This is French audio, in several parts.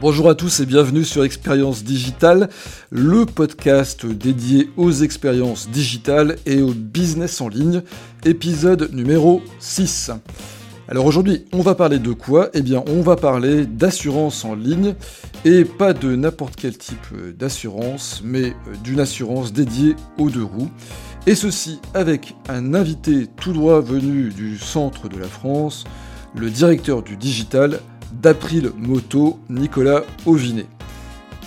Bonjour à tous et bienvenue sur Expérience Digitale, le podcast dédié aux expériences digitales et au business en ligne, épisode numéro 6. Alors aujourd'hui, on va parler de quoi? Eh bien, on va parler d'assurance en ligne et pas de n'importe quel type d'assurance, mais d'une assurance dédiée aux deux roues. Et ceci avec un invité tout droit venu du centre de la France, le directeur du digital, d'April Moto, Nicolas Auvinet.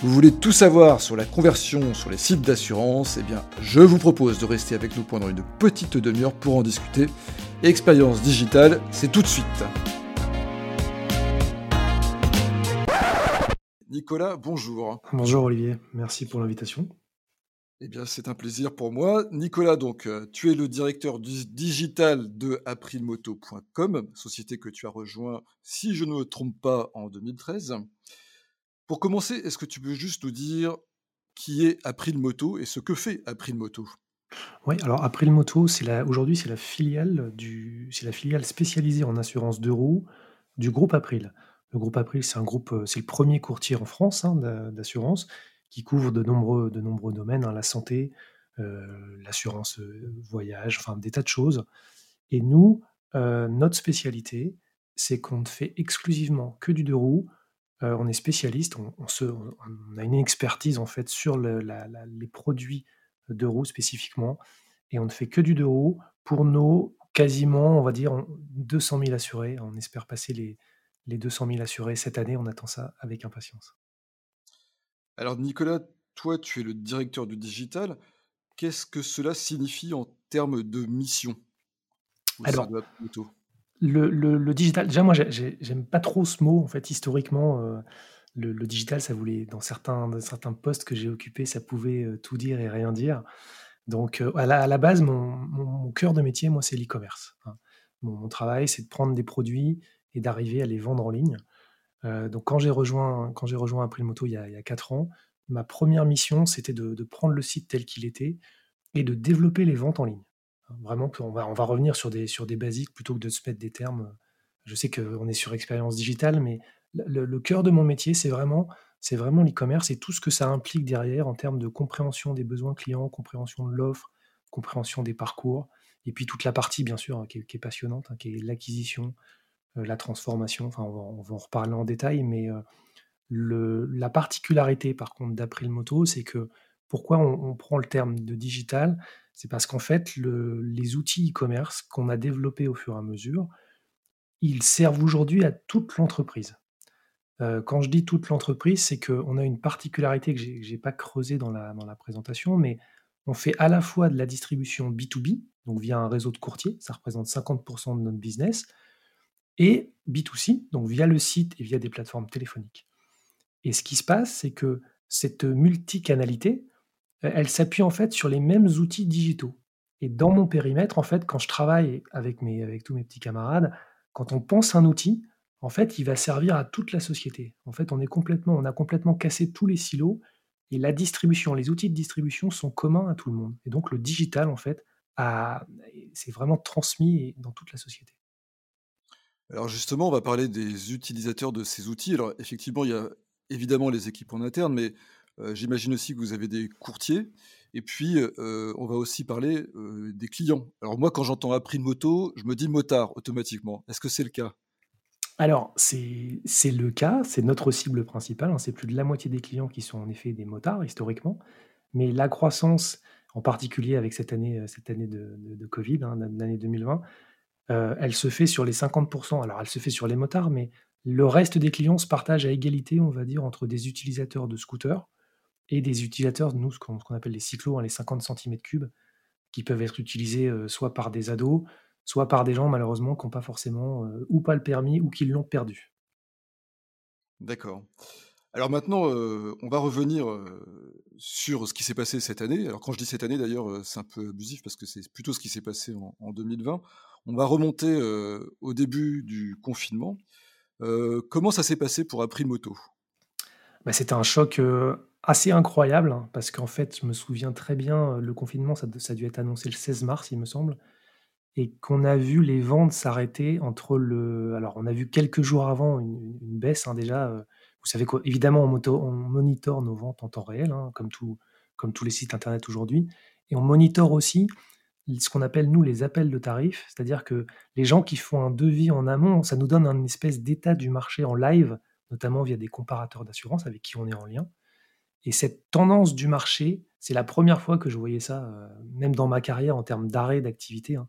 Vous voulez tout savoir sur la conversion sur les sites d'assurance? Eh bien, je vous propose de rester avec nous pendant une petite demi-heure pour en discuter. Expérience digitale, c'est tout de suite. Nicolas, bonjour. Bonjour Olivier, merci pour l'invitation. Eh bien, c'est un plaisir pour moi. Nicolas, donc, euh, tu es le directeur digital de aprilmoto.com, société que tu as rejoint, si je ne me trompe pas, en 2013. Pour commencer, est-ce que tu peux juste nous dire qui est Aprilmoto et ce que fait Aprilmoto? Oui, alors Aprilmoto, aujourd'hui, c'est la filiale spécialisée en assurance de du groupe April. Le groupe April, c'est euh, c'est le premier courtier en France hein, d'assurance qui couvre de nombreux, de nombreux domaines, hein, la santé, euh, l'assurance euh, voyage, enfin des tas de choses. Et nous, euh, notre spécialité, c'est qu'on ne fait exclusivement que du deux roues. on est spécialiste, on, a une expertise en fait sur les produits de roues spécifiquement, et on ne fait que du deux roues pour nos quasiment, on va dire, 200 000 assurés. On espère passer les, les 200 000 assurés cette année, on attend ça avec impatience. Alors Nicolas, toi tu es le directeur du digital. Qu'est-ce que cela signifie en termes de mission Alors, le, le, digital, déjà moi j'aime pas trop ce mot en fait historiquement. Euh, le, digital, ça voulait dans certains, certains postes que j'ai occupés, ça pouvait euh, tout dire et rien dire. Donc euh, à, la, base, mon, cœur de métier, moi, c'est l'e-commerce. Hein. Mon, travail, c'est de prendre des produits et d'arriver à les vendre en ligne. Euh, donc quand j'ai rejoint, quand j'ai rejoint Moto il y, a, il 4 ans, ma première mission, c'était de, prendre le site tel qu'il était et de développer les ventes en ligne. Vraiment, on va, revenir sur des, sur basiques plutôt que de se mettre des termes. Je sais qu'on est sur expérience digitale, mais le, cœur de mon métier, c'est vraiment, c'est vraiment l'e-commerce et tout ce que ça implique derrière en termes de compréhension des besoins clients, compréhension de l'offre, compréhension des parcours, et puis toute la partie, bien sûr, qui est, passionnante, hein, qui est l'acquisition, la transformation, enfin on va, en reparler en détail, mais euh, la particularité par contre d'April Moto, c'est que pourquoi on, prend le terme de digital? C'est parce qu'en fait, le, les outils e-commerce qu'on a développés au fur et à mesure, ils servent aujourd'hui à toute l'entreprise. Euh, quand je dis toute l'entreprise, c'est qu'on a une particularité que je n'ai pas creusée dans la, dans la présentation, mais on fait à la fois de la distribution B2B, donc via un réseau de courtiers, ça représente 50% de notre business, et B2C, donc via le site et via des plateformes téléphoniques. Et ce qui se passe, c'est que cette multicanalité, euh, elle s'appuie en fait sur les mêmes outils digitaux. Et dans mon périmètre, en fait, quand je travaille avec, mes, avec tous mes petits camarades, quand on pense un outil, en fait, il va servir à toute la société. En fait, on, est on a complètement cassé tous les silos et la distribution, les outils de distribution sont communs à tout le monde. Et donc, le digital, en fait, c'est vraiment transmis dans toute la société. Alors justement, on va parler des utilisateurs de ces outils. Alors effectivement, il y a évidemment les équipes en interne, mais j'imagine aussi que vous avez des courtiers. Et puis, on va aussi parler des clients. Alors moi, quand j'entends appris de moto, je me dis motard automatiquement. Est-ce que c'est le cas? Alors, c'est le cas, c'est notre cible principale. Hein. C'est plus de la moitié des clients qui sont en effet des motards historiquement. Mais la croissance, en particulier avec cette année, cette année de, Covid, hein, l'année 2020, euh, elle se fait sur les 50% alors elle se fait sur les motards, mais le reste des clients se partage à égalité, on va dire, entre des utilisateurs de scooters et des utilisateurs, nous, ce qu'on appelle les cyclos, hein, les 50 cm3, qui peuvent être utilisés euh, soit par des ados, soit par des gens malheureusement qui n'ont pas forcément euh, ou pas le permis ou qui l'ont perdu. D'accord. Alors maintenant, on va revenir sur ce qui s'est passé cette année. Alors quand je dis cette année, d'ailleurs, c'est un peu abusif parce que c'est plutôt ce qui s'est passé en, 2020. On va remonter au début du confinement. comment ça s'est passé pour Aprimoto? Bah, C'était un choc assez incroyable hein, parce qu'en fait, je me souviens très bien, le confinement, ça, a dû être annoncé le 16 mars, il me semble, et qu'on a vu les ventes s'arrêter entre le... Alors on a vu quelques jours avant une, baisse hein, déjà vous savez qu'évidemment, on, on monitore nos ventes en temps réel, hein, comme, tout, comme tous les sites internet aujourd'hui, et on monitore aussi ce qu'on appelle, nous, les appels de tarifs, c'est-à-dire que les gens qui font un devis en amont, ça nous donne un espèce d'état du marché en live, notamment via des comparateurs d'assurance avec qui on est en lien. Et cette tendance du marché, c'est la première fois que je voyais ça, euh, même dans ma carrière en termes d'arrêt d'activité. Hein.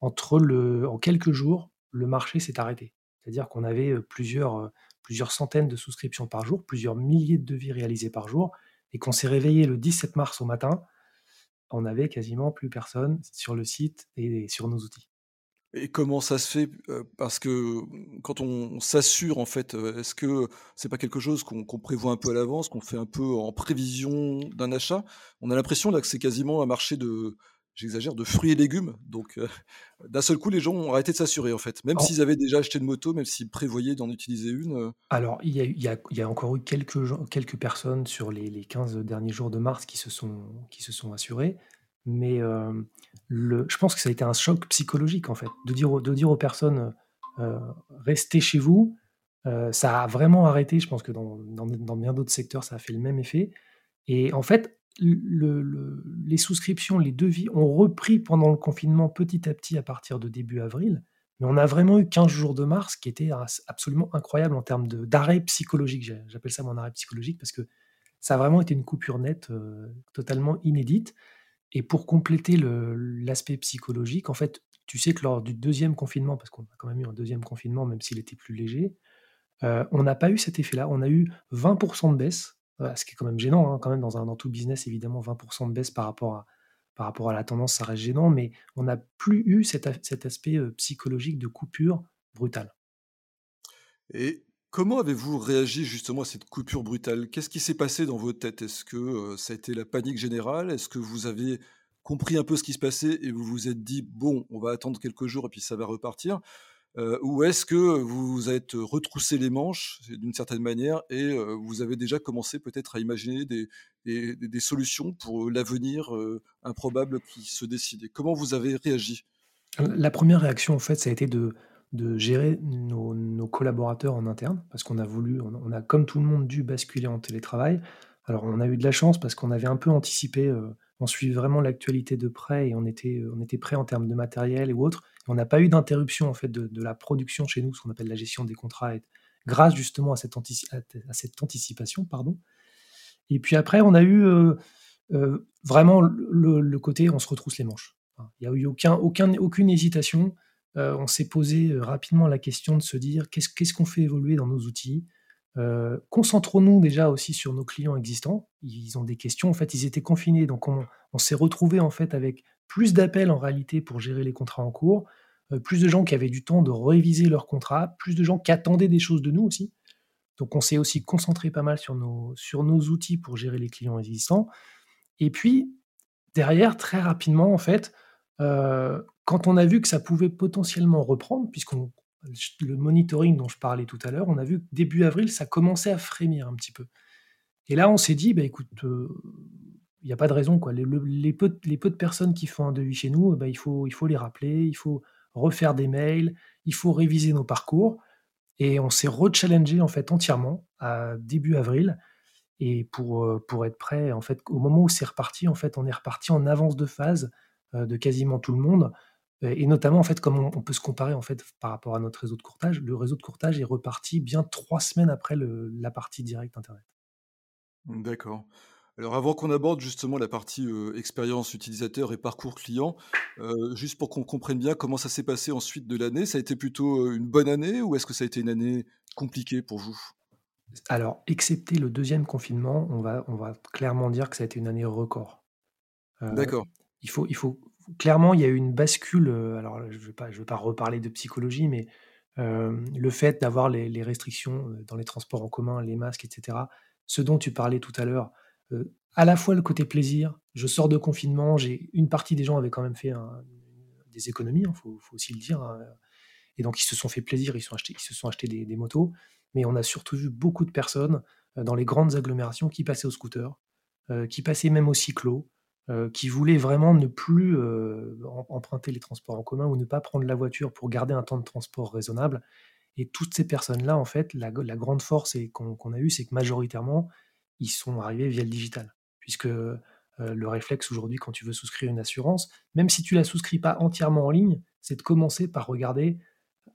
Entre le, en quelques jours, le marché s'est arrêté. C'est-à-dire qu'on avait euh, plusieurs, euh, plusieurs centaines de souscriptions par jour, plusieurs milliers de devis réalisés par jour, et qu'on s'est réveillé le 17 mars au matin, on n'avait quasiment plus personne sur le site et sur nos outils. Et comment ça se fait? Parce que quand on s'assure, en fait, est-ce que c'est pas quelque chose qu'on prévoit un peu à l'avance, qu'on fait un peu en prévision d'un achat? On a l'impression que c'est quasiment un marché de, j'exagère, de fruits et légumes. Donc, d'un seul coup, les gens ont arrêté de s'assurer, en fait. Même s'ils avaient déjà acheté une moto, même s'ils prévoyaient d'en utiliser une. Alors, il y a, encore eu quelques, quelques personnes sur les, les 15 derniers jours de mars qui se sont, qui se sont assurées. Mais le, je pense que ça a été un choc psychologique, en fait, de dire, de dire aux personnes restez chez vous. ça a vraiment arrêté. Je pense que dans, dans, bien d'autres secteurs, ça a fait le même effet. Et en fait, le, les souscriptions, les devis ont repris pendant le confinement petit à petit à partir de début avril. Mais on a vraiment eu 15 jours de mars qui étaient absolument incroyables en termes d'arrêt psychologique. J'appelle ça mon arrêt psychologique parce que ça a vraiment été une coupure nette, totalement inédite. Et pour compléter l'aspect psychologique, en fait, tu sais que lors du deuxième confinement, parce qu'on a quand même eu un deuxième confinement, même s'il était plus léger, euh, on n'a pas eu cet effet-là. On a eu 20% de baisse, ce qui est quand même gênant, hein, quand même dans, un, dans tout business, évidemment, 20% de baisse par rapport, à, par rapport à la tendance, ça reste gênant, mais on n'a plus eu cet, aspect psychologique de coupure brutale. Et Comment avez-vous réagi justement à cette coupure brutale? Qu'est-ce qui s'est passé dans votre tête? Est-ce que ça a été la panique générale? Est-ce que vous avez compris un peu ce qui se passait et vous vous êtes dit bon, on va attendre quelques jours et puis ça va repartir? Ou est-ce que vous êtes retroussé les manches d'une certaine manière et vous avez déjà commencé peut-être à imaginer des, solutions pour l'avenir improbable qui se décidait Comment vous avez réagi? La première réaction en fait, ça a été de gérer nos, collaborateurs en interne, parce qu'on a voulu, on, a comme tout le monde dû basculer en télétravail. Alors on a eu de la chance parce qu'on avait un peu anticipé, euh, on suit vraiment l'actualité de près et on était, on était prêt en termes de matériel et autres. On n'a pas eu d'interruption en fait de, la production chez nous, ce qu'on appelle la gestion des contrats, grâce justement à cette, anticipation. Pardon. Et puis après, on a eu euh, euh, vraiment le, côté on se retrousse les manches. Il n'y a eu aucun, aucun, aucune hésitation. Euh, on s'est posé rapidement la question de se dire qu'est-ce qu'on fait évoluer dans nos outils? Concentrons-nous déjà aussi sur nos clients existants. Ils ont des questions. En fait, ils étaient confinés, donc on, s'est retrouvé en fait avec plus d'appels en réalité pour gérer les contrats en cours, plus de gens qui avaient du temps de réviser leurs contrats, plus de gens qui attendaient des choses de nous aussi. Donc on s'est aussi concentré pas mal sur nos, sur nos outils pour gérer les clients existants. Et puis derrière, très rapidement en fait, quand on a vu que ça pouvait potentiellement reprendre, puisqu'on le monitoring dont je parlais tout à l'heure, on a vu que début avril, ça commençait à frémir un petit peu. Et là, on s'est dit, bah, écoute, euh, il n'y a pas de raison. Quoi. Les, peu, de personnes qui font un devis chez nous, il, faut, il faut les rappeler, il faut refaire des mails, il faut réviser nos parcours. Et on s'est rechallengé en fait entièrement à début avril. Et pour, euh, être prêt, en fait, au moment où c'est reparti, en fait, on est reparti en avance de phase euh, de quasiment tout le monde. Et notamment, en fait, comme on, peut se comparer en fait par rapport à notre réseau de courtage, le réseau de courtage est reparti bien trois semaines après la partie directe Internet. D'accord. Alors avant qu'on aborde justement la partie expérience utilisateur et parcours client, juste pour qu'on comprenne bien comment ça s'est passé ensuite de l'année, ça a été plutôt une bonne année ou est-ce que ça a été une année compliquée pour vous? Alors, excepté le deuxième confinement, on va, on va clairement dire que ça a été une année record. D'accord. Il faut, il faut clairement, il y a eu une bascule. Euh, alors, je ne vais, pas, vais pas reparler de psychologie, mais euh, le fait d'avoir les, restrictions euh, dans les transports en commun, les masques, etc., ce dont tu parlais tout à l'heure, à la fois le côté plaisir, je sors de confinement, j'ai une partie des gens avaient quand même fait des économies, il hein, faut, aussi le dire, hein, et donc ils se sont fait plaisir, ils, sont achetés, se sont achetés des, motos, mais on a surtout vu beaucoup de personnes dans les grandes agglomérations qui passaient au scooter, qui passaient même au cyclo, euh, qui voulaient vraiment ne plus euh, emprunter les transports en commun ou ne pas prendre la voiture pour garder un temps de transport raisonnable. Et toutes ces personnes-là, en fait, la, grande force qu'on a eue, c'est que majoritairement, ils sont arrivés via le digital. Puisque euh, le réflexe aujourd'hui, quand tu veux souscrire une assurance, même si tu la souscris pas entièrement en ligne, c'est de commencer par regarder.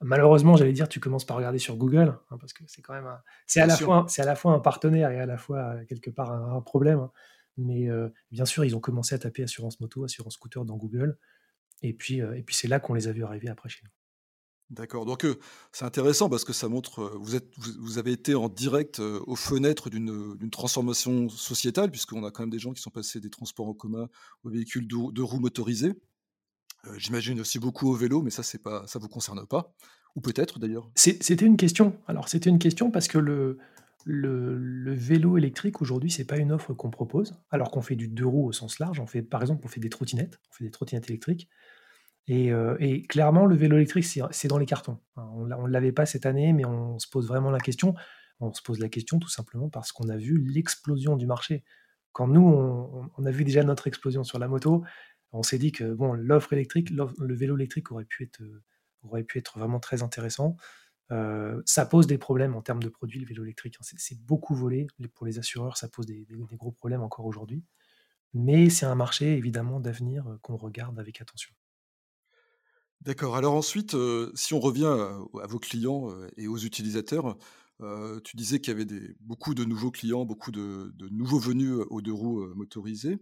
Malheureusement, j'allais dire, tu commences par regarder sur Google, hein, parce que c'est quand même, c'est à la fois, c'est à la fois un partenaire et à la fois euh, quelque part un, problème. Hein. Mais euh, bien sûr, ils ont commencé à taper assurance moto, assurance scooter dans Google, et puis, et puis c'est là qu'on les a vus arriver après chez nous. D'accord. Donc c'est intéressant parce que ça montre, vous, êtes, vous, avez été en direct aux fenêtres d'une transformation sociétale, puisqu'on a quand même des gens qui sont passés des transports en commun aux véhicules de, roues motorisées. J'imagine aussi beaucoup au vélo, mais ça, c'est pas, ça vous concerne pas, ou peut-être d'ailleurs. C'était une question. Alors c'était une question parce que le, le, vélo électrique aujourd'hui, c'est pas une offre qu'on propose, alors qu'on fait du deux roues au sens large. On fait, par exemple, on fait des trottinettes, on fait des trottinettes électriques. Euh, et, clairement, le vélo électrique, c'est dans les cartons. On ne l'avait pas cette année, mais on se pose vraiment la question. On se pose la question tout simplement parce qu'on a vu l'explosion du marché. Quand nous, on, a vu déjà notre explosion sur la moto, on s'est dit que bon, l'offre électrique, le vélo électrique aurait pu être, aurait pu être vraiment très intéressant. Euh, ça pose des problèmes en termes de produits, le vélo électrique. C'est beaucoup volé. Pour les assureurs, ça pose des gros problèmes encore aujourd'hui. Mais c'est un marché évidemment d'avenir euh, qu'on regarde avec attention. D'accord. Alors ensuite, si on revient à vos clients, et aux utilisateurs, tu disais qu'il y avait beaucoup de nouveaux clients, beaucoup de nouveaux venus, aux deux roues, motorisées.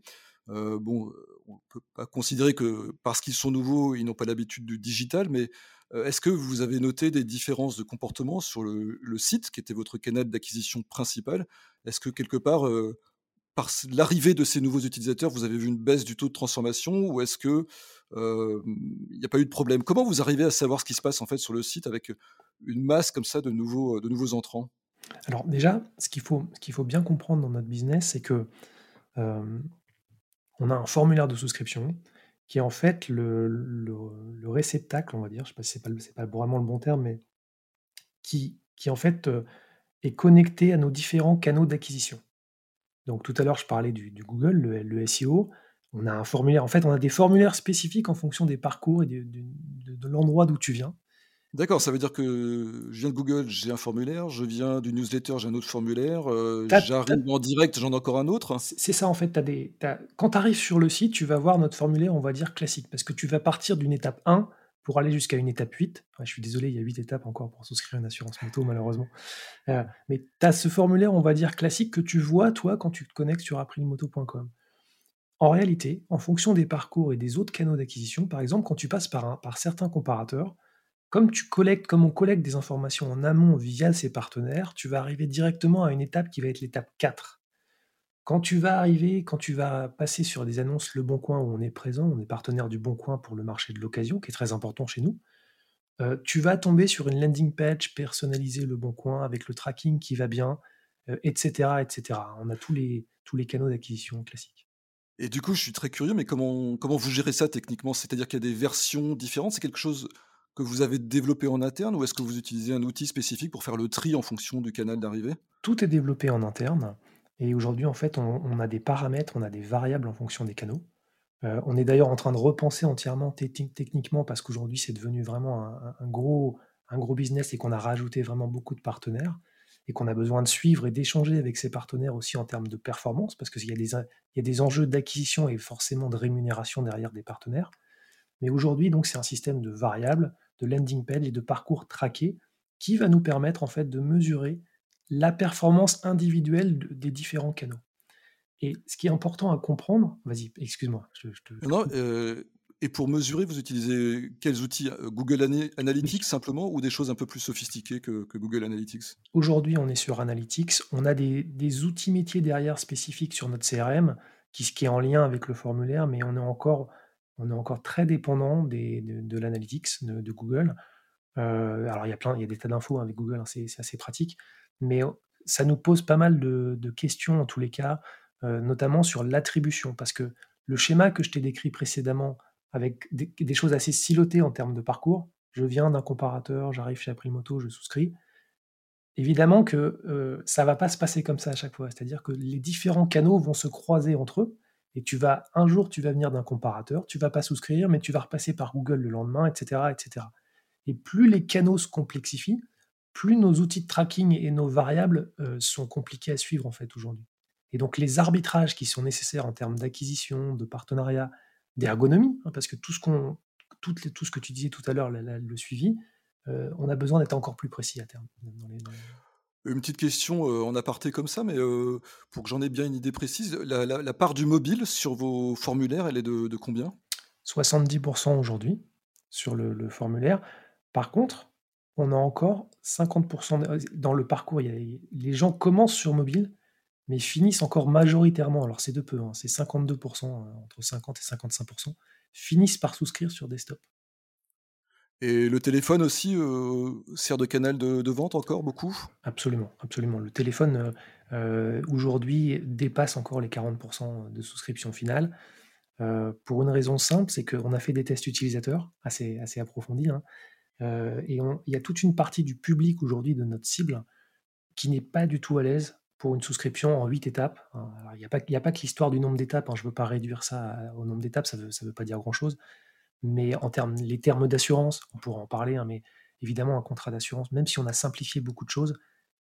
bon, on peut pas considérer que parce qu'ils sont nouveaux, ils n'ont pas l'habitude du digital, mais, est-ce que vous avez noté des différences de comportement sur le site qui était votre canal d'acquisition principal? Est-ce que quelque part, par l'arrivée de ces nouveaux utilisateurs, vous avez vu une baisse du taux de transformation ou est-ce que il n'y a pas eu de problème? Comment vous arrivez à savoir ce qui se passe en fait sur le site avec une masse comme ça de nouveaux, entrants? Alors déjà, ce qu'il faut, bien comprendre dans notre business, c'est que on a un formulaire de souscription qui est en fait le, le, réceptacle, on va dire, je ne sais pas si c'est pas, pas vraiment le bon terme, mais qui, qui en fait est connecté à nos différents canaux d'acquisition. Donc tout à l'heure, je parlais du, Google, le, SEO. On a un formulaire. En fait, on a des formulaires spécifiques en fonction des parcours et de, l'endroit d'où tu viens. D'accord, ça veut dire que je viens de Google, j'ai un formulaire, je viens du newsletter, j'ai un autre formulaire, euh, j'arrive en direct, j'en ai encore un autre? C'est ça en fait, as des, quand tu arrives sur le site, tu vas voir notre formulaire, on va dire classique, parce que tu vas partir d'une étape 1 pour aller jusqu'à une étape 8. je suis désolé, il y a 8 étapes encore pour souscrire une assurance moto, malheureusement. Euh, mais tu as ce formulaire, on va dire, classique que tu vois, toi, quand tu te connectes sur aprilmoto.com. En réalité, en fonction des parcours et des autres canaux d'acquisition, par exemple, quand tu passes par, par certains comparateurs, comme comme on collecte des informations en amont via ces partenaires, tu vas arriver directement à une étape qui va être l'étape 4. Quand tu vas arriver, quand tu vas passer sur des annonces Le Bon Coin où on est présent, on est partenaire du Bon Coin pour le marché de l'occasion, qui est très important chez nous, euh, tu vas tomber sur une landing page personnalisée Le Bon Coin avec le tracking qui va bien, etc., euh, etc. On a tous les, tous les canaux d'acquisition classiques. Et du coup, je suis très curieux, mais comment, comment vous gérez ça techniquement? C'est-à-dire qu'il y a des versions différentes? C'est quelque chose que vous avez développé en interne ou est-ce que vous utilisez un outil spécifique pour faire le tri en fonction du canal d'arrivée? Tout est développé en interne. Et aujourd'hui, en fait, on, a des paramètres, on a des variables en fonction des canaux. Euh, on est d'ailleurs en train de repenser entièrement techniquement parce qu'aujourd'hui, c'est devenu vraiment un, gros, business et qu'on a rajouté vraiment beaucoup de partenaires et qu'on a besoin de suivre et d'échanger avec ces partenaires aussi en termes de performance parce qu'il y, a des, il y a des enjeux d'acquisition et forcément de rémunération derrière des partenaires. Mais aujourd'hui, donc, c'est un système de variables, de landing page et de parcours traqués qui va nous permettre en fait de mesurer la performance individuelle des différents canaux. Et ce qui est important à comprendre, vas-y, excuse-moi. Non, euh, et pour mesurer, vous utilisez quels outils? Euh, Google Analytics simplement ou des choses un peu plus sophistiquées que, Google Analytics? Aujourd'hui, on est sur Analytics. On a des, outils métiers derrière spécifiques sur notre CRM qui, qui est en lien avec le formulaire, mais on est encore, on est encore très dépendant des, de, l'Analytics de, Google. Euh, alors, il y a plein, il y a des tas d'infos avec Google, hein, c'est assez pratique mais ça nous pose pas mal de, questions en tous les cas, notamment sur l'attribution, parce que le schéma que je t'ai décrit précédemment, avec des, choses assez silotées en termes de parcours, je viens d'un comparateur, j'arrive chez Aprimoto, je souscris, évidemment que ça va pas se passer comme ça à chaque fois, c'est-à-dire que les différents canaux vont se croiser entre eux, et tu vas un jour tu vas venir d'un comparateur, tu vas pas souscrire, mais tu vas repasser par Google le lendemain, etc., etc. Et plus les canaux se complexifient, plus nos outils de tracking et nos variables euh, sont compliqués à suivre en fait aujourd'hui. Et donc les arbitrages qui sont nécessaires en termes d'acquisition, de partenariat, d'ergonomie, hein, parce que tout ce, qu'on, tout, tout, ce que tu disais tout à l'heure, le suivi, euh, on a besoin d'être encore plus précis à terme. Une petite question en aparté comme ça, mais pour que j'en ai bien une idée précise, la, part du mobile sur vos formulaires, elle est de, combien? 70% aujourd'hui sur le, formulaire. Par contre, on a encore 50% dans le parcours. les gens commencent sur mobile, mais finissent encore majoritairement, alors c'est de peu, hein, c'est 52%, entre 50 et 55%, finissent par souscrire sur desktop. Et le téléphone aussi euh, sert de canal de, vente encore beaucoup? Absolument, absolument. Le téléphone euh, euh, aujourd'hui dépasse encore les 40% de souscription finale. pour une raison simple, c'est qu'on a fait des tests utilisateurs assez, assez approfondis. Hein. Et il y a toute une partie du public aujourd'hui de notre cible qui n'est pas du tout à l'aise pour une souscription en 8 étapes. Il n'y a, pas, que l'histoire du nombre d'étapes, hein. je ne veux pas réduire ça au nombre d'étapes, ça ne veut, pas dire grand-chose mais en termes, les termes d'assurance, on pourra en parler, hein, mais évidemment, un contrat d'assurance, même si on a simplifié beaucoup de choses,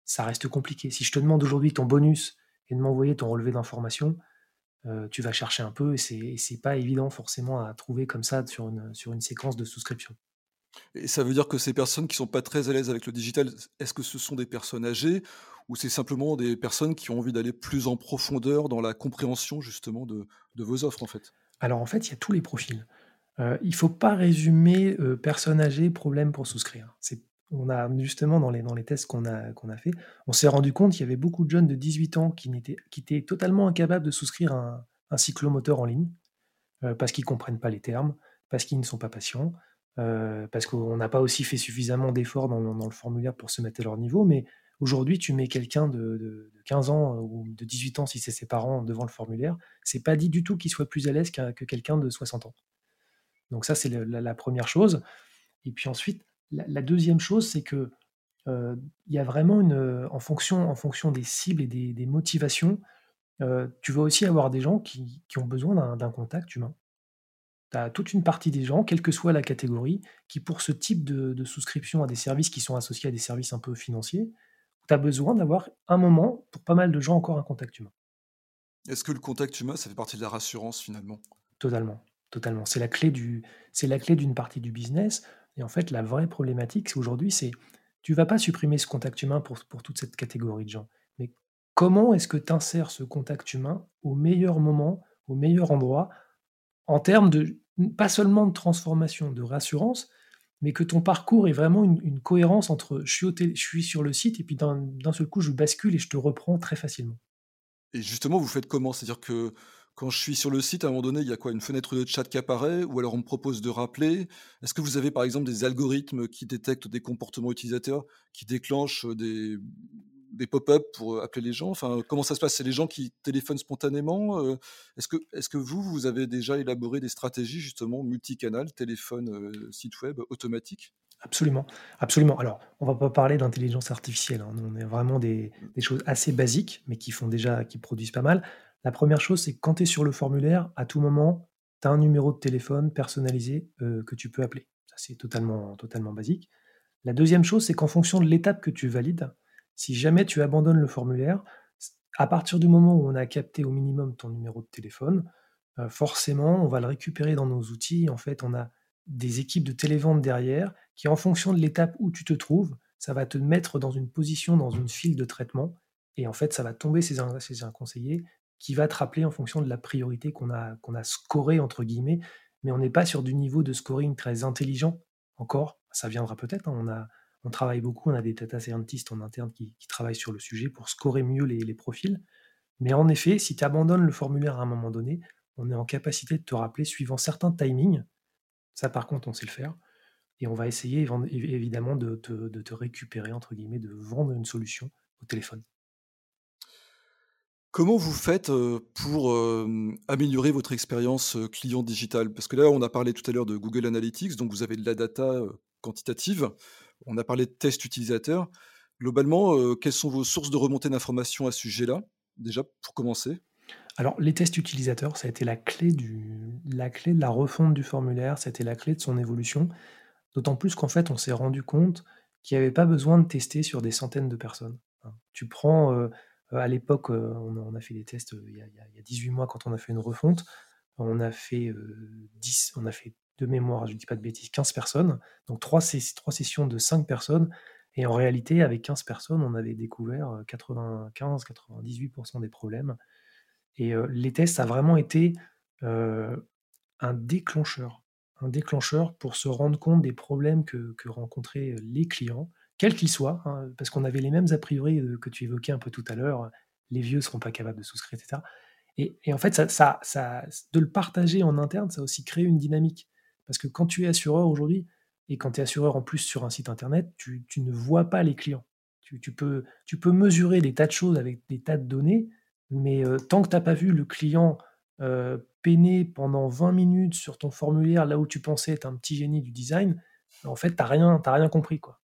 ça reste compliqué. Si je te demande aujourd'hui ton bonus et de m'envoyer ton relevé d'information, euh, tu vas chercher un peu et c'est, c'est pas évident forcément à trouver comme ça sur une, sur une séquence de souscription. Et ça veut dire que ces personnes qui sont pas très à l'aise avec le digital, est-ce que ce sont des personnes âgées ou c'est simplement des personnes qui ont envie d'aller plus en profondeur dans la compréhension justement de, vos offres en fait? Alors en fait, il y a tous les profils. Euh, il ne faut pas résumer euh, personne âgée, problème pour souscrire. on a justement dans les, dans les tests qu'on a, qu'on a fait, on s'est rendu compte qu'il y avait beaucoup de jeunes de 18 ans qui, qui étaient totalement incapables de souscrire un, un cyclomoteur en ligne euh, parce qu'ils ne comprennent pas les termes, parce qu'ils ne sont pas patients, parce qu'on n'a pas aussi fait suffisamment d'efforts dans, le formulaire pour se mettre à leur niveau. Mais aujourd'hui, tu mets quelqu'un de, 15 ans ou de 18 ans, si c'est ses parents, devant le formulaire, c'est pas dit du tout qu'il soit plus à l'aise que quelqu'un de 60 ans. Donc ça, c'est la, première chose. Et puis ensuite, la, deuxième chose, c'est que euh, il y a vraiment une, en fonction, en fonction des cibles et des, motivations, euh, tu vas aussi avoir des gens qui, ont besoin d'un contact humain. Tu as toute une partie des gens, quelle que soit la catégorie, qui pour ce type de, souscription à des services qui sont associés à des services un peu financiers, tu as besoin d'avoir un moment, pour pas mal de gens, encore un contact humain. Est-ce que le contact humain, ça fait partie de la rassurance finalement? Totalement. Totalement. C'est la clé du, c'est la clé d'une partie du business. Et en fait, la vraie problématique, aujourd'hui, c'est tu vas pas supprimer ce contact humain pour, pour toute cette catégorie de gens. Mais comment est-ce que tu insères ce contact humain au meilleur moment, au meilleur endroit, en termes de pas seulement de transformation, de rassurance, mais que ton parcours est vraiment une, cohérence entre je suis, au je suis sur le site et puis d'un seul coup je bascule et je te reprends très facilement. Et justement, vous faites comment? C'est-à-dire que quand je suis sur le site, à un moment donné, il y a quoi? Une fenêtre de chat qui apparaît ou alors on me propose de rappeler? Est-ce que vous avez, par exemple, des algorithmes qui détectent des comportements utilisateurs, qui déclenchent, des des pop-up pour, appeler les gens? Enfin, comment ça se passe? C'est les gens qui téléphonent spontanément? est-ce que est-ce que vous, vous avez déjà élaboré des stratégies justement multicanal, téléphone, site web, automatique? Absolument, absolument. Alors, on va pas parler d'intelligence artificielle, hein. on est vraiment des des choses assez basiques, mais qui font déjà qui produisent pas mal. La première chose, c'est que quand tu es sur le formulaire, à tout moment, tu as un numéro de téléphone personnalisé euh, que tu peux appeler. Ça, c'est totalement, totalement basique. La deuxième chose, c'est qu'en fonction de l'étape que tu valides, si jamais tu abandonnes le formulaire, à partir du moment où on a capté au minimum ton numéro de téléphone, euh, forcément, on va le récupérer dans nos outils. En fait, on a des équipes de télévente derrière qui, en fonction de l'étape où tu te trouves, ça va te mettre dans une position, dans une file de traitement. Et en fait, ça va tomber chez un, conseiller qui va te rappeler en fonction de la priorité qu'on a, a scoré, entre guillemets, mais on n'est pas sur du niveau de scoring très intelligent encore, ça viendra peut-être, hein. on, a, on travaille beaucoup, on a des data scientists en interne qui, travaillent sur le sujet pour scorer mieux les, profils, mais en effet, si tu abandonnes le formulaire à un moment donné, on est en capacité de te rappeler suivant certains timings, ça par contre on sait le faire, et on va essayer évidemment de te récupérer, entre guillemets, de vendre une solution au téléphone. Comment vous faites, pour, améliorer votre expérience, client digitale? Parce que là, on a parlé tout à l'heure de Google Analytics, donc vous avez de la data, quantitative. On a parlé de tests utilisateurs. Globalement, quelles sont vos sources de remontée d'informations à ce sujet-là? Déjà, pour commencer? Alors, les tests utilisateurs, ça a été la clé de la refonte du formulaire, ça a été la clé de son évolution. D'autant plus qu'en fait, on s'est rendu compte qui n'avaient pas besoin de tester sur des centaines de personnes. Hein. Tu prends, euh, à l'époque, euh, on, a fait des tests il y, a, 18 mois quand on a fait une refonte, on a fait 10, on a fait de mémoire, je ne dis pas de bêtises, 15 personnes, donc 3, 3 sessions de 5 personnes, et en réalité, avec 15 personnes, on avait découvert 95-98% des problèmes. Et les tests, ça a vraiment été un déclencheur un déclencheur pour se rendre compte des problèmes que, rencontraient les clients, quels qu'ils soient, hein, parce qu'on avait les mêmes a priori que tu évoquais un peu tout à l'heure, les vieux ne seront pas capables de souscrire, etc. Et, en fait, ça, ça, de le partager en interne, ça a aussi créé une dynamique. Parce que quand tu es assureur aujourd'hui, et quand tu es assureur en plus sur un site internet, tu, ne vois pas les clients. Tu, peux, tu peux mesurer des tas de choses avec des tas de données, mais euh, tant que tu n'as pas vu le client euh, peiner pendant 20 minutes sur ton formulaire là où tu pensais être un petit génie du design, en fait, tu n'as rien, rien compris. quoi.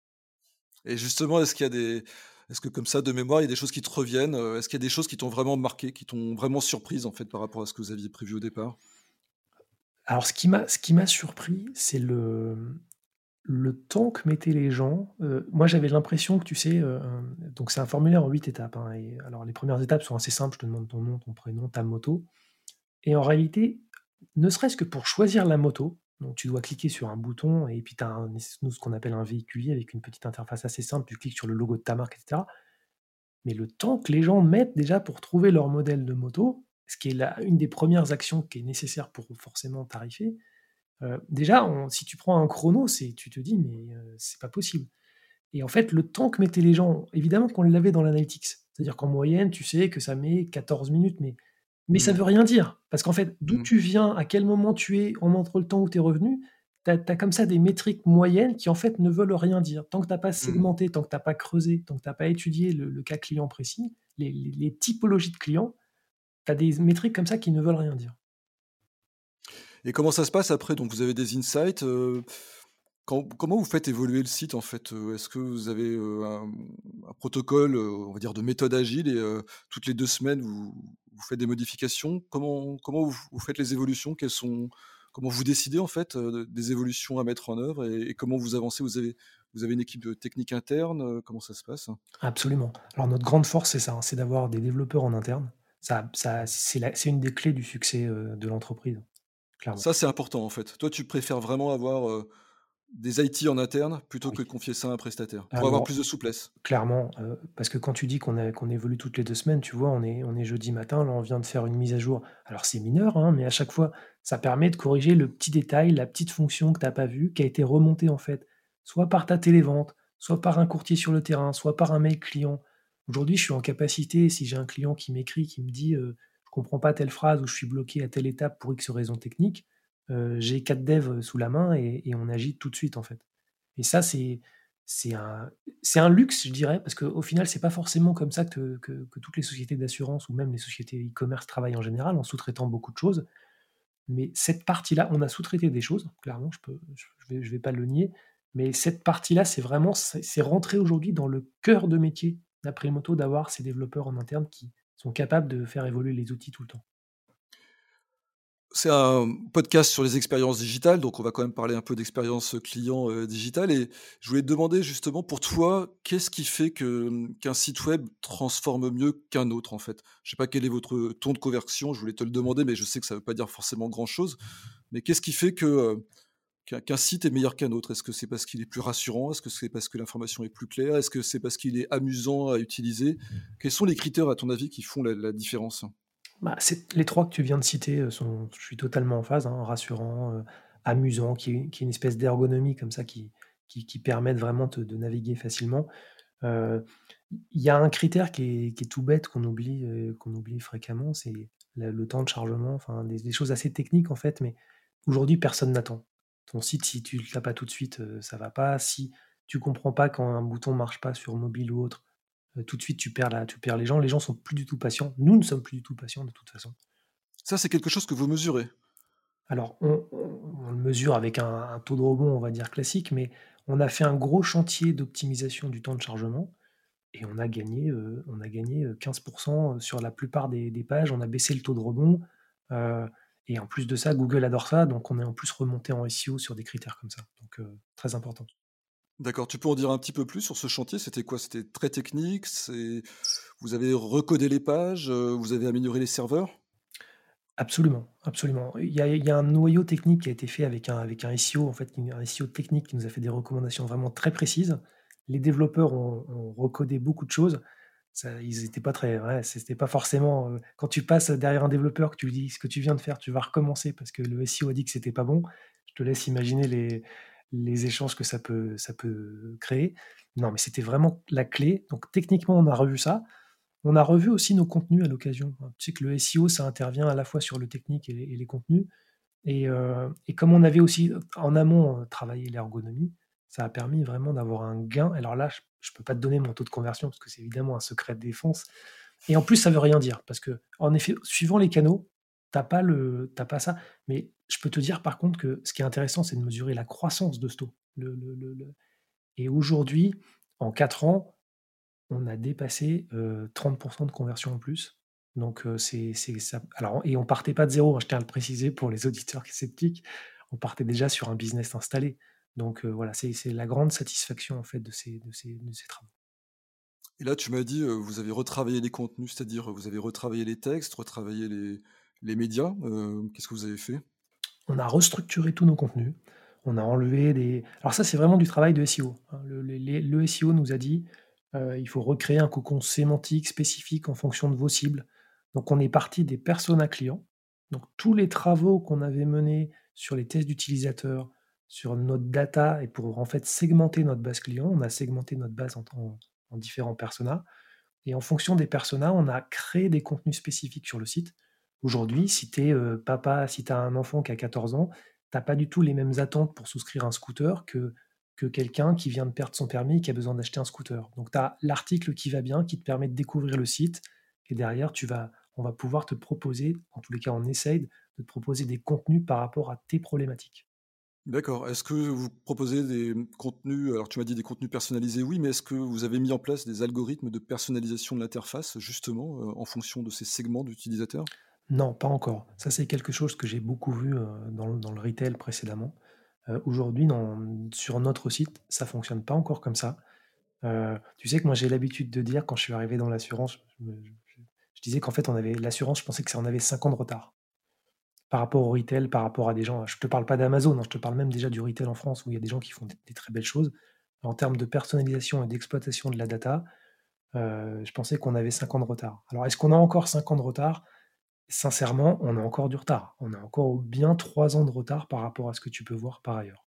Et justement, est-ce qu'il y a des. Est-ce que comme ça, de mémoire, il y a des choses qui te reviennent euh, Est-ce qu'il y a des choses qui t'ont vraiment marqué, qui t'ont vraiment surprise en fait par rapport à ce que vous aviez prévu au départ? Alors, ce qui m'a, surpris, c'est le, temps que mettaient les gens. Euh, moi, j'avais l'impression que tu sais, euh, donc c'est un formulaire en 8 étapes. Hein, alors, les premières étapes sont assez simples. Je te demande ton nom, ton prénom, ta moto. Et en réalité, ne serait-ce que pour choisir la moto, donc tu dois cliquer sur un bouton et puis tu as ce qu'on appelle un véhiculier avec une petite interface assez simple, tu cliques sur le logo de ta marque, etc. Mais le temps que les gens mettent déjà pour trouver leur modèle de moto, ce qui est la, une des premières actions qui est nécessaire pour forcément tarifer, euh, déjà, si tu prends un chrono, tu te dis, mais euh, c'est pas possible. Et en fait, le temps que mettaient les gens, évidemment qu'on l'avait dans l'analytics. C'est-à-dire qu'en moyenne, tu sais que ça met 14 minutes, mais mais ça mmh. veut rien dire. Parce qu'en fait, d'où mmh. tu viens, à quel moment tu es, en entre le temps où tu es revenu, tu as, comme ça des métriques moyennes qui en fait ne veulent rien dire. Tant que tu n'as pas mmh. segmenté, tant que tu n'as pas creusé, tant que tu n'as pas étudié le, cas client précis, les, typologies de clients, tu as des métriques comme ça qui ne veulent rien dire. Et comment ça se passe après? Donc vous avez des insights. Euh, comment vous faites évoluer le site en fait euh, Est-ce que vous avez euh, un, un, protocole, on va dire, de méthode agile et toutes les deux semaines vous, vous faites des modifications? Comment, comment vous, faites les évolutions? Quelles sont, Comment vous décidez en fait euh, des évolutions à mettre en œuvre et, comment vous avancez? Vous avez, vous avez une équipe technique interne euh, Comment ça se passe? Absolument. Alors notre grande force, c'est ça, hein, c'est d'avoir des développeurs en interne. Ça, ça, c'est une des clés du succès euh, de l'entreprise. Ça, c'est important en fait. Toi, tu préfères vraiment avoir des IT en interne plutôt que de confier ça à un prestataire pour avoir plus de souplesse. Clairement, euh, parce que quand tu dis qu'on qu'on évolue toutes les deux semaines, tu vois, on est, on est jeudi matin, là on vient de faire une mise à jour. Alors c'est mineur, hein, mais à chaque fois, ça permet de corriger le petit détail, la petite fonction que tu n'as pas vue, qui a été remontée en fait, soit par ta télévente, soit par un courtier sur le terrain, soit par un mail client. Aujourd'hui, je suis en capacité, si j'ai un client qui m'écrit, qui me dit euh, je comprends pas telle phrase ou je suis bloqué à telle étape pour X raison technique, j'ai quatre devs sous la main et, on agit tout de suite en fait. Et ça, c'est un, luxe, je dirais, parce qu'au final, c'est pas forcément comme ça que, toutes les sociétés d'assurance ou même les sociétés e-commerce travaillent en général, en sous-traitant beaucoup de choses. Mais cette partie-là, on a sous-traité des choses, clairement, je je, vais, pas le nier. Mais cette partie-là, c'est vraiment, c'est rentré aujourd'hui dans le cœur de métier moto d'avoir ces développeurs en interne qui sont capables de faire évoluer les outils tout le temps. C'est un podcast sur les expériences digitales, donc on va quand même parler un peu d'expérience client euh, digitale. Et je voulais te demander justement pour toi, qu'est-ce qui fait que qu'un site web transforme mieux qu'un autre en fait? Je sais pas quel est votre ton de conversion, je voulais te le demander, mais je sais que ça ne veut pas dire forcément grand-chose. Mais qu'est-ce qui fait que euh, qu'un site est meilleur qu'un autre? Est-ce que c'est parce qu'il est plus rassurant? Est-ce que c'est parce que l'information est plus claire? Est-ce que c'est parce qu'il est amusant à utiliser? Quels sont les critères à ton avis qui font la différence? Bah, les trois que tu viens de citer, euh, sont je suis totalement en phase, hein, rassurant, euh, amusant, qui est une espèce d'ergonomie comme ça qui qui vraiment de naviguer facilement. Euh, il y a un critère qui est tout bête qu'on oublie, qu'on oublie fréquemment, c'est le temps de chargement, enfin des choses assez techniques en fait, mais aujourd'hui personne n'attend. Ton site, si tu l'as pas tout de suite, ça va pas. Si tu comprends pas quand un bouton marche pas sur mobile ou autre, euh, tout de suite tu perds, la, tu perds les gens. Les gens sont plus du tout patients. Nous ne sommes plus du tout patients de toute façon. Ça, c'est quelque chose que vous mesurez Alors, on, le mesure avec un, taux de rebond, on va dire classique, mais on a fait un gros chantier d'optimisation du temps de chargement et on a gagné, euh, on a gagné 15% euh, sur la plupart des, pages. On a baissé le taux de rebond. et en plus de ça, Google adore ça, donc on est en plus remonté en SEO sur des critères comme ça. Donc, très important. D'accord, tu peux en dire un petit peu plus sur ce chantier? C'était quoi? C'était très technique? Vous avez recodé les pages, heu, vous avez amélioré les serveurs? Absolument, absolument. Il y a un noyau technique qui a été fait avec un avec un SEO, en fait, un SEO technique qui nous a fait des recommandations vraiment très précises. Les développeurs ont recodé beaucoup de choses. Ils étaient pas très c'était pas forcément, heu, quand tu passes derrière un développeur, que tu lui dis: «Ce que tu viens de faire, tu vas recommencer parce que le SEO a dit que c'était pas bon», je te laisse imaginer les les échanges que ça peut ça peut créer. Non, mais c'était vraiment la clé. Donc techniquement, on a revu ça. On a revu aussi nos contenus à l'occasion. Tu sais que le SEO, ça intervient à la fois sur le technique et les, contenus. Et, euh, et, comme on avait aussi en amont euh, travaillé l'ergonomie, ça a permis vraiment d'avoir un gain. Alors là, je ne peux pas te donner mon taux de conversion parce que c'est évidemment un secret de défense. Et en plus, ça veut rien dire parce que, en effet, suivant les canaux, tu n'as pas, le, pas ça. Mais je peux te dire par contre que ce qui est intéressant, c'est de mesurer la croissance de ce taux. Le, le, et aujourd'hui, en 4 ans, on a dépassé 30% de conversion en plus. Donc c'est ça. Alors, et on partait pas de zéro, hein, je tiens à le préciser pour les auditeurs sceptiques, on partait déjà sur un business installé. Donc voilà, c'est la grande satisfaction en fait de ces, de ces, de ces travaux. Et là, tu m'as dit, vous avez retravaillé les contenus, c'est-à-dire vous avez retravaillé les textes, retravaillé les, les médias. Qu'est-ce que vous avez fait? On a restructuré tous nos contenus. On a enlevé des. Alors ça, c'est vraiment du travail de SEO. Hein. Le, SEO nous a dit, euh, il faut recréer un cocon sémantique spécifique en fonction de vos cibles. Donc on est parti des personas clients. Donc tous les travaux qu'on avait menés sur les tests d'utilisateurs, sur notre data et pour en fait segmenter notre base client, on a segmenté notre base en, différents personas. Et en fonction des personas, on a créé des contenus spécifiques sur le site. Aujourd'hui, si tu es euh, papa, si tu as un enfant qui a 14 ans, tu pas du tout les mêmes attentes pour souscrire un scooter que que quelqu'un qui vient de perdre son permis et qui a besoin d'acheter un scooter. Donc tu as l'article qui va bien, qui te permet de découvrir le site, et derrière, tu vas, on va pouvoir te proposer, en tous les cas on essaye, de te proposer des contenus par rapport à tes problématiques. D'accord. Est-ce que vous proposez des contenus, alors tu m'as dit des contenus personnalisés, oui, mais est-ce que vous avez mis en place des algorithmes de personnalisation de l'interface, justement, euh, en fonction de ces segments d'utilisateurs? Non, pas encore. Ça, c'est quelque chose que j'ai beaucoup vu euh, dans, le retail précédemment. Euh, aujourd'hui, sur notre site, ça fonctionne pas encore comme ça. Euh, tu sais que moi, j'ai l'habitude de dire, quand je suis arrivé dans l'assurance, je, disais qu'en fait, on avait l'assurance, je pensais que ça avait 5 ans de retard par rapport au retail, par rapport à des gens. Je te parle pas d'Amazon, hein, je te parle même déjà du retail en France où il y a des gens qui font des, très belles choses. En termes de personnalisation et d'exploitation de la data, je pensais qu'on avait 5 ans de retard. Alors, est-ce qu'on a encore 5 ans de retard? Sincèrement, on a encore du retard. On a encore bien trois ans de retard par rapport à ce que tu peux voir par ailleurs.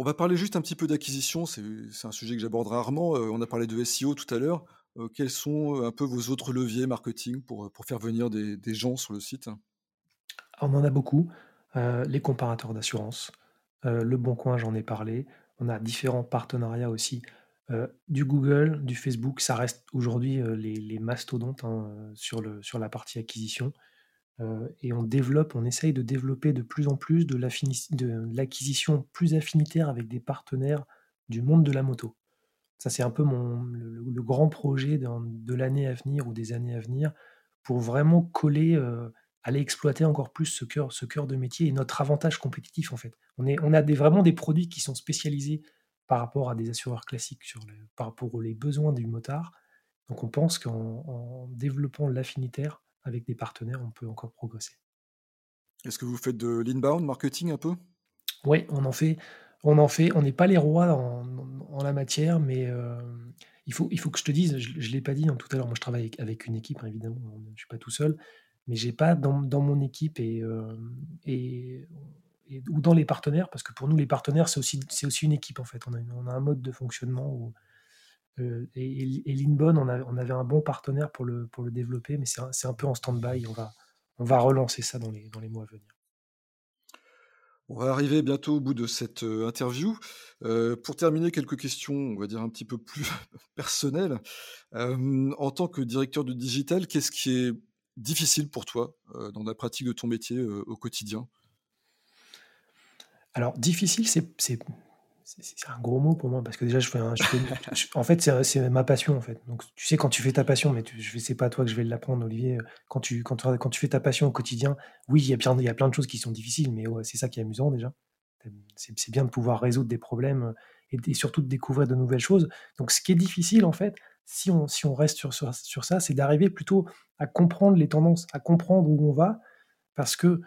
On va parler juste un petit peu d'acquisition, c'est un sujet que j'aborde rarement. Euh, on a parlé de SEO tout à l'heure. Euh, quels sont euh, un peu vos autres leviers marketing pour, pour faire venir des, gens sur le site? On en a beaucoup. les comparateurs d'assurance, le Bon Coin, j'en ai parlé. On a différents partenariats aussi euh, du Google, du Facebook, ça reste aujourd'hui euh, les, mastodontes hein, sur, le, sur la partie acquisition. Euh, et on développe, on essaye de développer de plus en plus de l'acquisition plus affinitaire avec des partenaires du monde de la moto. Ça, c'est un peu le, grand projet de, l'année à venir ou des années à venir pour vraiment coller, aller exploiter encore plus ce cœur, de métier et notre avantage compétitif en fait. On, a vraiment des produits qui sont spécialisés par rapport à des assureurs classiques sur par rapport aux besoins du motard. Donc on pense qu'en développant l'affinitaire avec des partenaires, on peut encore progresser. Est-ce que vous faites de l'inbound marketing un peu? Oui, on en fait. On en fait. On n'est pas les rois en, la matière, mais euh, il, faut, il faut que je te dise, je ne l'ai pas dit hein, tout à l'heure, moi je travaille avec, une équipe, hein, évidemment, je ne suis pas tout seul, mais j'ai pas dans, mon équipe et, euh, et ou dans les partenaires, parce que pour nous, les partenaires, c'est aussi, aussi une équipe en fait. On a, un mode de fonctionnement où, euh, et, et on, avait un bon partenaire pour le, développer, mais c'est un, peu en stand-by. On va, relancer ça dans les, dans les mois à venir. On va arriver bientôt au bout de cette euh, interview. Euh, pour terminer, quelques questions, on va dire un petit peu plus personnelles. en tant que directeur de digital, qu'est-ce qui est difficile pour toi dans la pratique de ton métier au quotidien? Alors, difficile, c'est un gros mot pour moi parce que déjà, je fais, un, en fait, c'est ma passion en fait. Donc, tu sais, quand tu fais ta passion, mais tu, je sais pas toi que je vais l'apprendre, Olivier. Quand tu, fais ta passion au quotidien, oui, il y a plein, de choses qui sont difficiles, mais c'est ça qui est amusant déjà. C'est bien de pouvoir résoudre des problèmes et, surtout de découvrir de nouvelles choses. Donc, ce qui est difficile, en fait, si on, reste sur, sur, ça, c'est d'arriver plutôt à comprendre les tendances, à comprendre où on va, parce que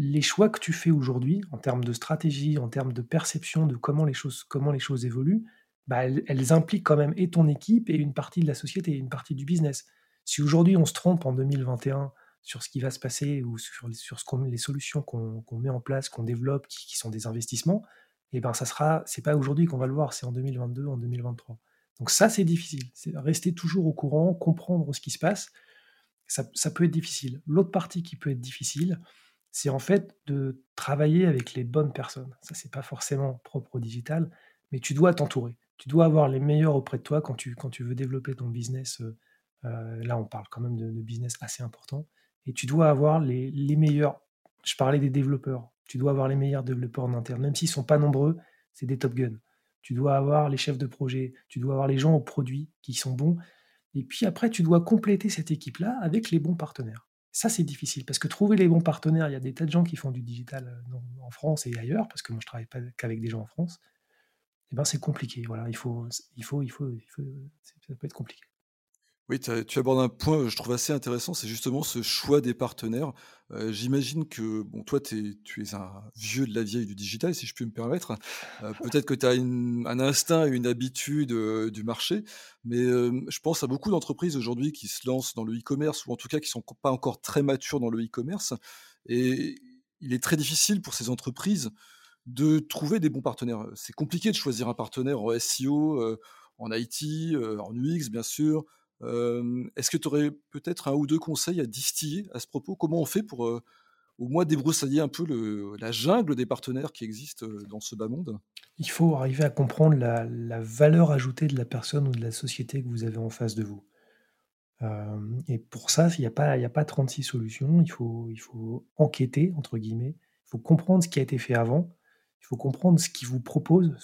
les choix que tu fais aujourd'hui, en termes de stratégie, en termes de perception de comment les choses, évoluent, bah, elles, impliquent quand même et ton équipe et une partie de la société, une partie du business. Si aujourd'hui on se trompe en 2021 sur ce qui va se passer ou sur, les solutions qu'on met en place, qu'on développe, qui, sont des investissements, et eh ben ça sera, c'est pas aujourd'hui qu'on va le voir, c'est en 2022, en 2023. Donc ça c'est difficile, rester toujours au courant, comprendre ce qui se passe, ça peut être difficile. L'autre partie qui peut être difficile, c'est en fait de travailler avec les bonnes personnes. Ça c'est pas forcément propre au digital, mais tu dois t'entourer tu dois avoir les meilleurs auprès de toi quand tu, quand tu veux développer ton business. Euh, euh, là, on parle quand même de, business assez important. Et tu dois avoir les, meilleurs. Je parlais des développeurs. Tu dois avoir les meilleurs développeurs en interne. Même s'ils sont pas nombreux, c'est des top guns. Tu dois avoir les chefs de projet. Tu dois avoir les gens au produit qui sont bons. Et puis après, tu dois compléter cette équipe-là avec les bons partenaires. Ça, c'est difficile parce que trouver les bons partenaires, il y a des tas de gens qui font du digital euh, en France et ailleurs, parce que moi, je travaille pas qu'avec des gens en France eh ben, c'est compliqué. Voilà, il faut, il faut, il faut, ça peut être compliqué. Oui, tu abordes un point, je trouve assez intéressant, c'est justement ce choix des partenaires. Euh, j'imagine que, bon, toi, tu es un vieux de la vieille du digital, si je puis me permettre. Euh, peut-être que tu as un instinct et une habitude euh, du marché, mais je pense à beaucoup d'entreprises aujourd'hui qui se lancent dans le e-commerce, ou en tout cas qui sont pas encore très matures dans le e-commerce. Et il est très difficile pour ces entreprises de trouver des bons partenaires. C'est compliqué de choisir un partenaire en SEO, euh, en IT, euh, en UX, bien sûr. Est-ce que tu aurais peut-être un ou deux conseils à distiller à ce propos? Comment on fait pour au moins débroussailler un peu la jungle des partenaires qui existent dans ce bas monde? Il faut arriver à comprendre la, valeur ajoutée de la personne ou de la société que vous avez en face de vous. et pour ça, il n'y a, pas, a pas 36 solutions. Il faut enquêter, entre guillemets. Il faut comprendre ce qui a été fait avant il faut comprendre ce qu'ils vous proposent,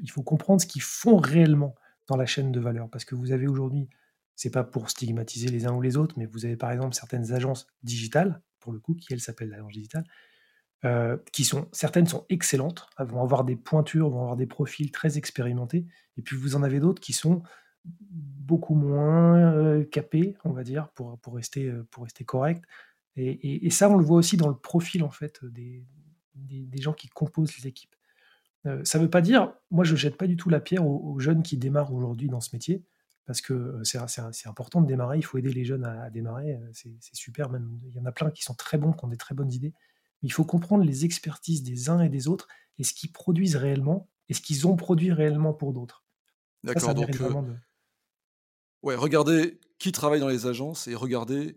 il faut comprendre ce qu'ils font réellement dans la chaîne de valeur. Parce que vous avez aujourd'hui, c'est pas pour stigmatiser les uns ou les autres, mais vous avez par exemple certaines agences digitales, pour le coup, qui elles s'appellent l'agence digitale, euh, qui sont certaines sont excellentes, vont avoir des pointures, vont avoir des profils très expérimentés, et puis vous en avez d'autres qui sont beaucoup moins euh, capés, on va dire, pour, pour, rester, euh, pour rester correct. Et, ça, on le voit aussi dans le profil en fait des, des, gens qui composent les équipes. Euh, ça ne veut pas dire, moi je ne jette pas du tout la pierre aux, jeunes qui démarrent aujourd'hui dans ce métier, parce que euh, c'est important de démarrer, il faut aider les jeunes à, démarrer, euh, c'est super, même il y en a plein qui sont très bons, qui ont des très bonnes idées, mais il faut comprendre les expertises des uns et des autres, et ce qu'ils produisent réellement, et ce qu'ils ont produit réellement pour d'autres. D'accord, donc... Ouais, regardez qui travaille dans les agences et regardez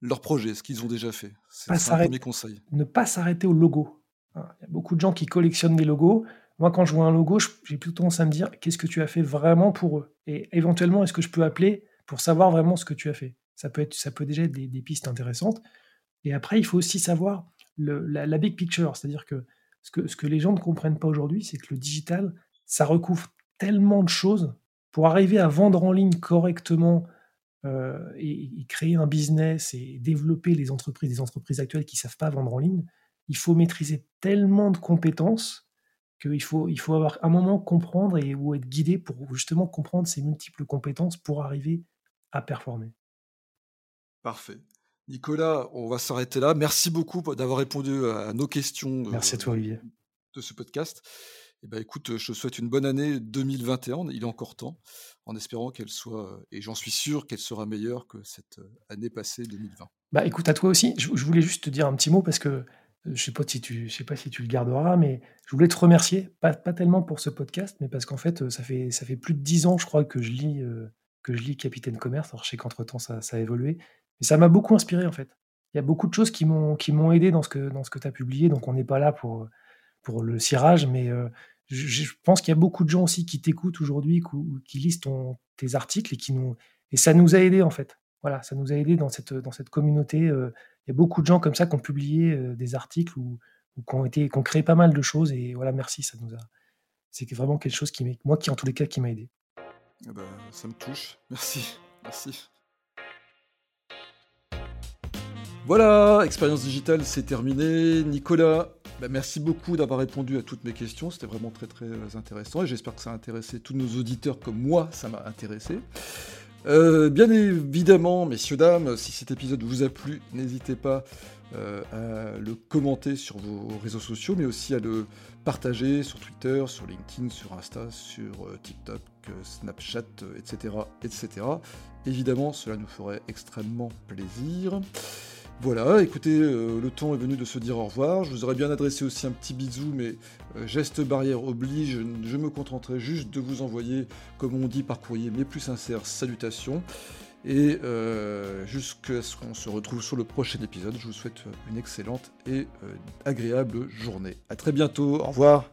leur projet, ce qu'ils ont déjà fait. C'est un premier conseil. Ne pas s'arrêter au logo. Il y a beaucoup de gens qui collectionnent des logos. Moi, quand je vois un logo, j'ai plutôt tendance à me dire qu'est-ce que tu as fait vraiment pour eux? Et éventuellement, est-ce que je peux appeler pour savoir vraiment ce que tu as fait? Ça peut, être, ça peut déjà être des, pistes intéressantes. Et après, il faut aussi savoir la, big picture. C'est-à-dire que ce, que ce que les gens ne comprennent pas aujourd'hui, c'est que le digital, ça recouvre tellement de choses pour arriver à vendre en ligne correctement euh, et, et, créer un business et développer les entreprises, les entreprises actuelles qui ne savent pas vendre en ligne il faut maîtriser tellement de compétences qu'il faut, il faut avoir un moment comprendre et, ou être guidé pour justement comprendre ces multiples compétences pour arriver à performer. Parfait. Nicolas, on va s'arrêter là. Merci beaucoup d'avoir répondu à nos questions. Merci à toi, Olivier. De ce podcast. Eh ben, écoute, je te souhaite une bonne année 2021. Il est encore temps, en espérant qu'elle soit, et j'en suis sûr qu'elle sera meilleure que cette année passée 2020. Bah, écoute, à toi aussi. Je, je voulais juste te dire un petit mot parce que je sais pas si tu, sais pas si tu le garderas, mais je voulais te remercier, pas, pas tellement pour ce podcast, mais parce qu'en fait, ça fait, ça fait plus de dix ans, je crois, que je lis, euh, que je lis Capitaine Commerce. Alors, je sais qu'entre temps, ça, ça, a évolué, mais ça m'a beaucoup inspiré, en fait. Il y a beaucoup de choses qui m'ont, qui m'ont aidé dans ce que, dans ce que tu as publié, donc on n'est pas là pour, pour le cirage, mais euh, je, pense qu'il y a beaucoup de gens aussi qui t'écoutent aujourd'hui, qui, lisent ton, tes articles et qui nous, et ça nous a aidé, en fait. Voilà, ça nous a aidé dans cette, dans cette communauté. Euh, il y a beaucoup de gens comme ça qui ont publié euh, des articles ou, qui ont créé pas mal de choses. Et voilà, merci, ça nous a. C'est vraiment quelque chose qui, moi, qui en tous les cas, qui m'a aidé. Ah bah, ça me touche. Merci, merci. Voilà, expérience digitale, c'est terminé. Nicolas, Bah, merci beaucoup d'avoir répondu à toutes mes questions, c'était vraiment très très intéressant et j'espère que ça a intéressé tous nos auditeurs comme moi, ça m'a intéressé. Euh, bien évidemment, messieurs, dames, si cet épisode vous a plu, n'hésitez pas euh, à le commenter sur vos réseaux sociaux, mais aussi à le partager sur Twitter, sur LinkedIn, sur Insta, sur euh, TikTok, Snapchat, etc., etc. Évidemment, cela nous ferait extrêmement plaisir. Voilà, écoutez, euh, le temps est venu de se dire au revoir. Je vous aurais bien adressé aussi un petit bisou, mais euh, geste barrière oblige, je me contenterai juste de vous envoyer, comme on dit par courrier, mes plus sincères salutations. Et euh, jusqu'à ce qu'on se retrouve sur le prochain épisode, je vous souhaite une excellente et agréable journée. A très bientôt, au revoir